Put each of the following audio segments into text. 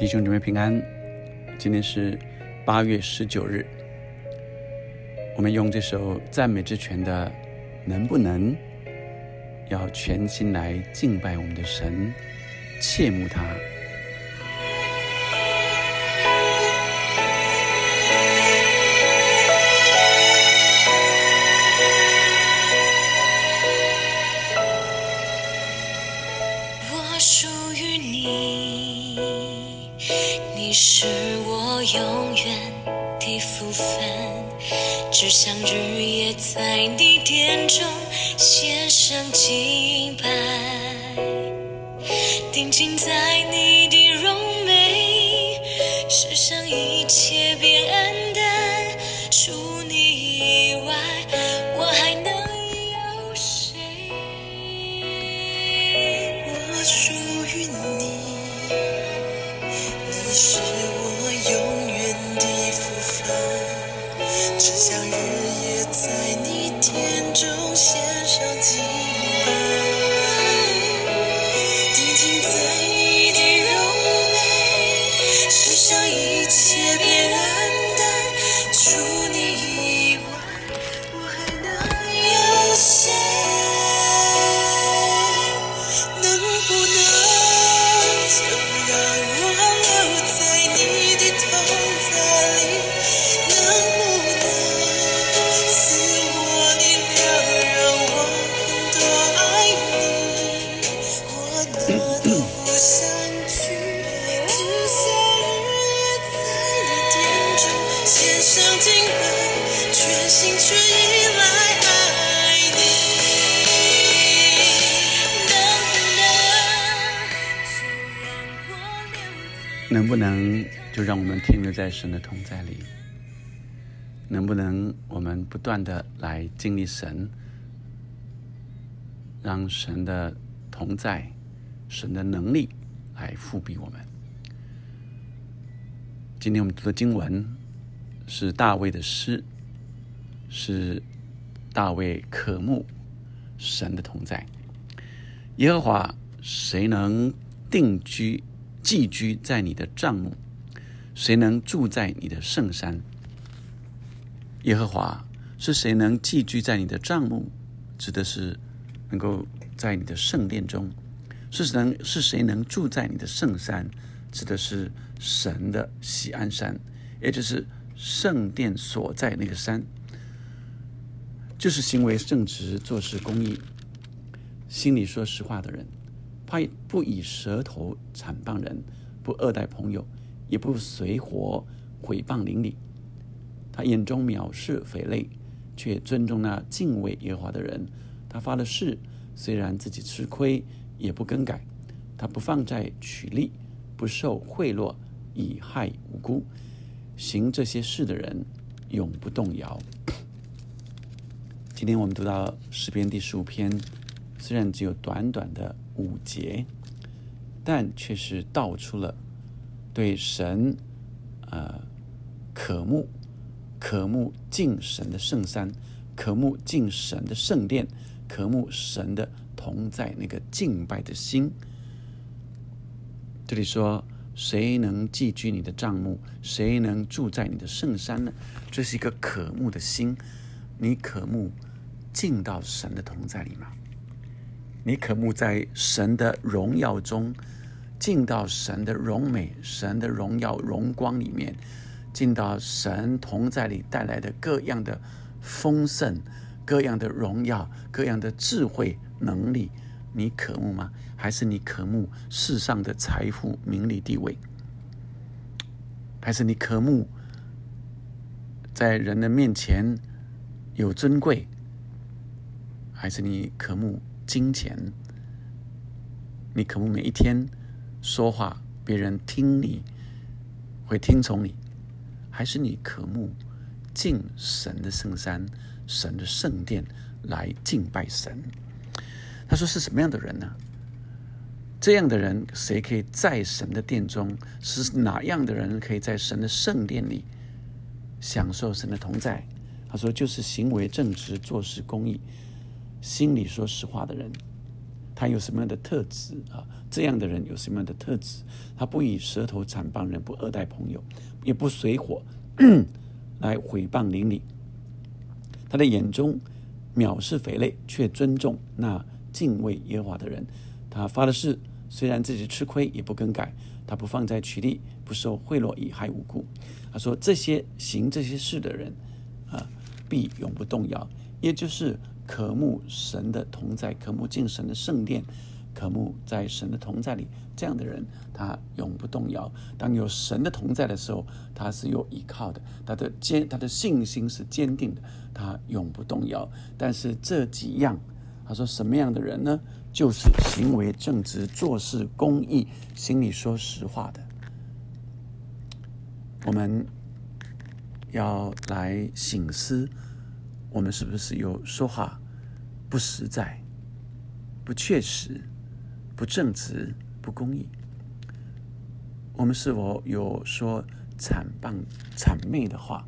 弟兄姊妹平安，今天是八月十九日。我们用这首赞美之泉的“能不能”，要全心来敬拜我们的神，切慕他。只想日夜在你殿中献上敬拜，定睛在你的容美，世上一切变能不能就让我们停留在神的同在里？能不能我们不断的来经历神，让神的同在、神的能力来复庇我们？今天我们读的经文是大卫的诗，是大卫渴慕神的同在。耶和华，谁能定居、寄居在你的帐幕？谁能住在你的圣山？耶和华是谁能寄居在你的帐幕？指的是能够在你的圣殿中。是能是谁能住在你的圣山？指的是神的喜安山，也就是圣殿所在那个山。就是行为正直、做事公义、心里说实话的人，他不以舌头惨谤人，不恶待朋友，也不随伙毁谤邻里。他眼中藐视匪类，却尊重那敬畏耶和华的人。他发了誓，虽然自己吃亏，也不更改。他不放债取利，不受贿赂，以害无辜。行这些事的人，永不动摇。今天我们读到诗篇第十五篇，虽然只有短短的五节，但却是道出了对神呃渴慕、渴慕敬神的圣山，渴慕敬神的圣殿，渴慕神的同在那个敬拜的心。这里说，谁能寄居你的帐幕？谁能住在你的圣山呢？这是一个渴慕的心，你渴慕。进到神的同在里吗？你渴慕在神的荣耀中，进到神的荣美、神的荣耀、荣光里面，进到神同在里带来的各样的丰盛、各样的荣耀、各样的智慧能力，你渴慕吗？还是你渴慕世上的财富、名利、地位？还是你渴慕在人的面前有尊贵？还是你渴慕金钱？你渴慕每一天说话，别人听你会听从你？还是你渴慕敬神的圣山、神的圣殿来敬拜神？他说是什么样的人呢？这样的人，谁可以在神的殿中？是哪样的人可以在神的圣殿里享受神的同在？他说，就是行为正直、做事公义。心里说实话的人，他有什么样的特质啊？这样的人有什么样的特质？他不以舌头惨谤人，不恶待朋友，也不随火 来毁谤邻里。他的眼中藐视匪类，却尊重那敬畏耶和华的人。他发的誓，虽然自己吃亏，也不更改。他不放在取利，不受贿赂，以害无辜。他说：这些行这些事的人啊，必永不动摇。也就是渴慕神的同在，渴慕进神的圣殿，渴慕在神的同在里，这样的人他永不动摇。当有神的同在的时候，他是有依靠的，他的坚，他的信心是坚定的，他永不动摇。但是这几样，他说什么样的人呢？就是行为正直、做事公义、心里说实话的。我们要来醒思。我们是不是有说话不实在、不确实、不正直、不公义？我们是否有说谄谤、谄媚的话？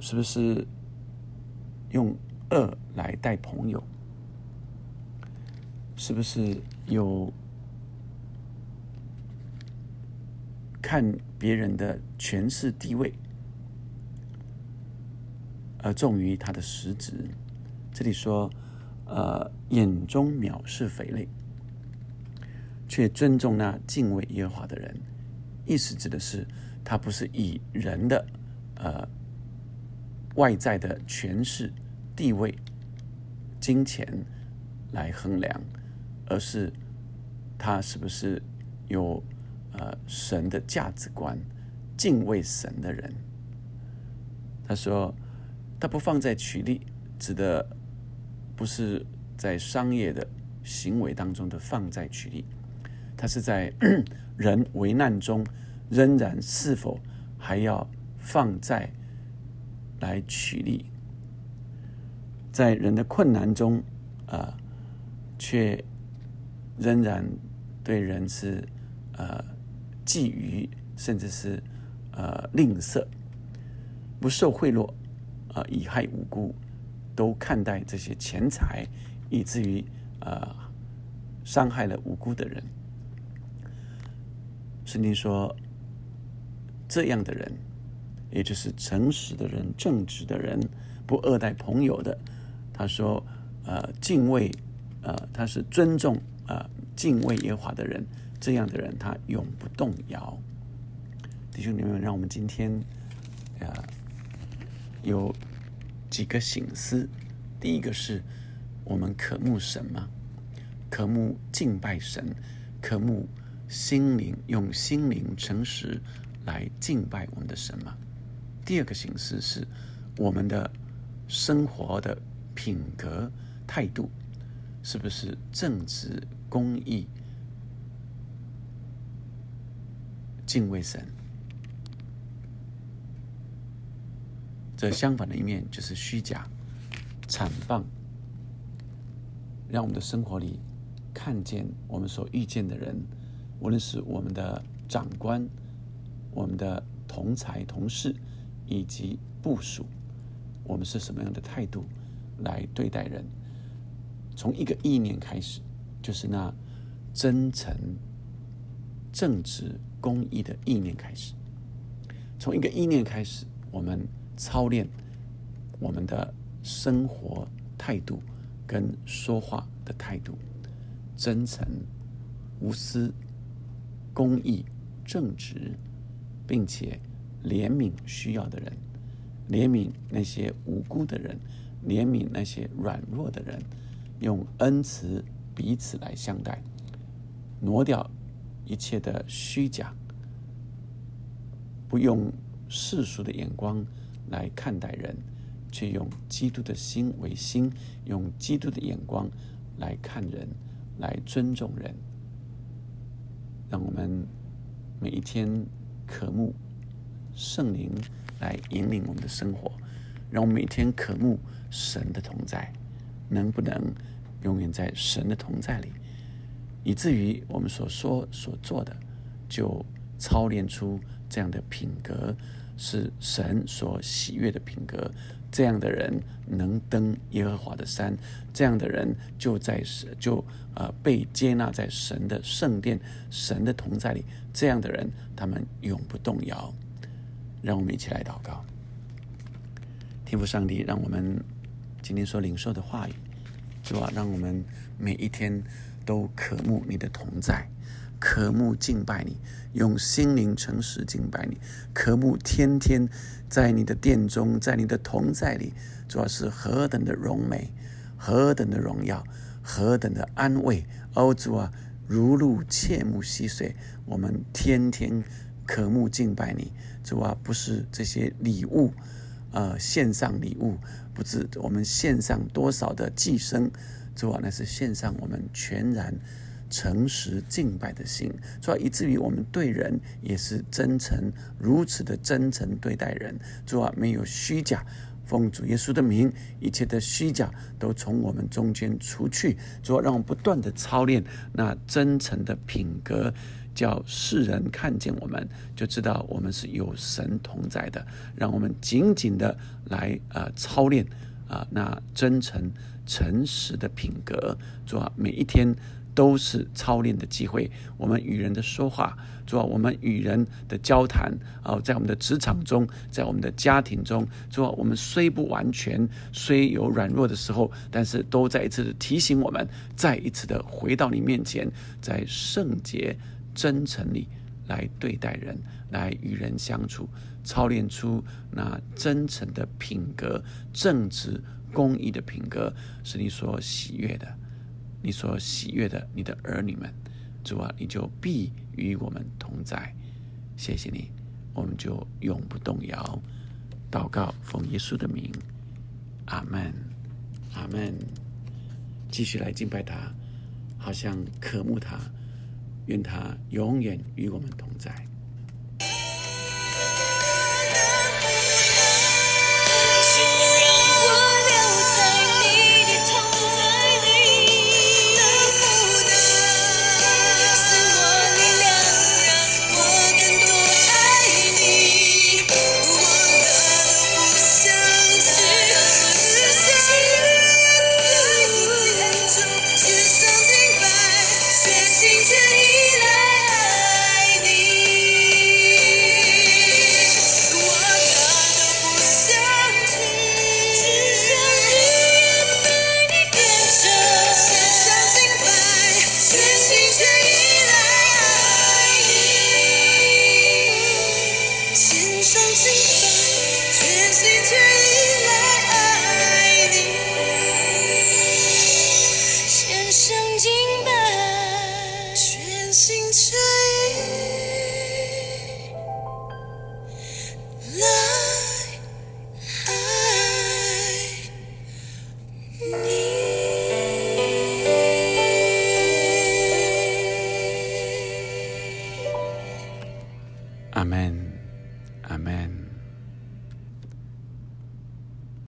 是不是用恶来待朋友？是不是有看别人的权势地位？而重于他的实质。这里说，呃，眼中藐视匪类，却尊重那敬畏耶和华的人。意思指的是，他不是以人的呃外在的权势、地位、金钱来衡量，而是他是不是有呃神的价值观、敬畏神的人。他说。他不放在取利，指的不是在商业的行为当中的放在取利，他是在 人危难中仍然是否还要放在来取利，在人的困难中啊，却仍然对人是呃觊觎，甚至是呃吝啬，不受贿赂。啊，以害无辜，都看待这些钱财，以至于呃伤害了无辜的人。圣经说，这样的人，也就是诚实的人、正直的人，不恶待朋友的。他说，呃，敬畏，呃，他是尊重啊，敬畏耶和华的人。这样的人，他永不动摇。弟兄姊妹，让我们今天啊。有几个醒思，第一个是我们渴慕神吗？渴慕敬拜神，渴慕心灵用心灵诚实来敬拜我们的神吗？第二个形式是我们的生活的品格态度是不是正直公义敬畏神？这相反的一面就是虚假、惨棒，让我们的生活里看见我们所遇见的人，无论是我们的长官、我们的同才同事以及部属，我们是什么样的态度来对待人？从一个意念开始，就是那真诚、正直、公益的意念开始。从一个意念开始，我们。操练我们的生活态度跟说话的态度，真诚、无私、公义、正直，并且怜悯需要的人，怜悯那些无辜的人，怜悯那些软弱的人，用恩慈彼此来相待，挪掉一切的虚假，不用世俗的眼光。来看待人，却用基督的心为心，用基督的眼光来看人，来尊重人。让我们每一天渴慕圣灵来引领我们的生活，让我们每天渴慕神的同在。能不能永远在神的同在里，以至于我们所说所做的，就操练出这样的品格？是神所喜悦的品格，这样的人能登耶和华的山，这样的人就在就呃被接纳在神的圣殿、神的同在里。这样的人，他们永不动摇。让我们一起来祷告，天父上帝，让我们今天所领受的话语，主啊，让我们每一天都渴慕你的同在，渴慕敬拜你，用心灵诚实敬拜你，渴慕天天在你的殿中，在你的同在里，主要是何等的荣美，何等的荣耀，何等的安慰。哦，主啊，如露切慕溪水，我们天天渴慕敬拜你。主啊，不是这些礼物，呃，献上礼物，不是我们献上多少的寄生，主啊，那是献上我们全然诚实敬拜的心，主要，以至于我们对人也是真诚，如此的真诚对待人，主啊，没有虚假，奉主耶稣的名，一切的虚假都从我们中间除去，主要，让我们不断的操练那真诚的品格。叫世人看见我们，就知道我们是有神同在的。让我们紧紧的来呃操练啊，那真诚诚实的品格，主啊，每一天都是操练的机会。我们与人的说话，主啊，我们与人的交谈啊，在我们的职场中，在我们的家庭中，主啊，我们虽不完全，虽有软弱的时候，但是都再一次的提醒我们，再一次的回到你面前，在圣洁。真诚里来对待人，来与人相处，操练出那真诚的品格、正直、公义的品格，是你所喜悦的。你所喜悦的，你的儿女们，主啊，你就必与我们同在。谢谢你，我们就永不动摇。祷告，奉耶稣的名，阿门，阿门。继续来敬拜他，好像渴慕他。愿他永远与我们同在。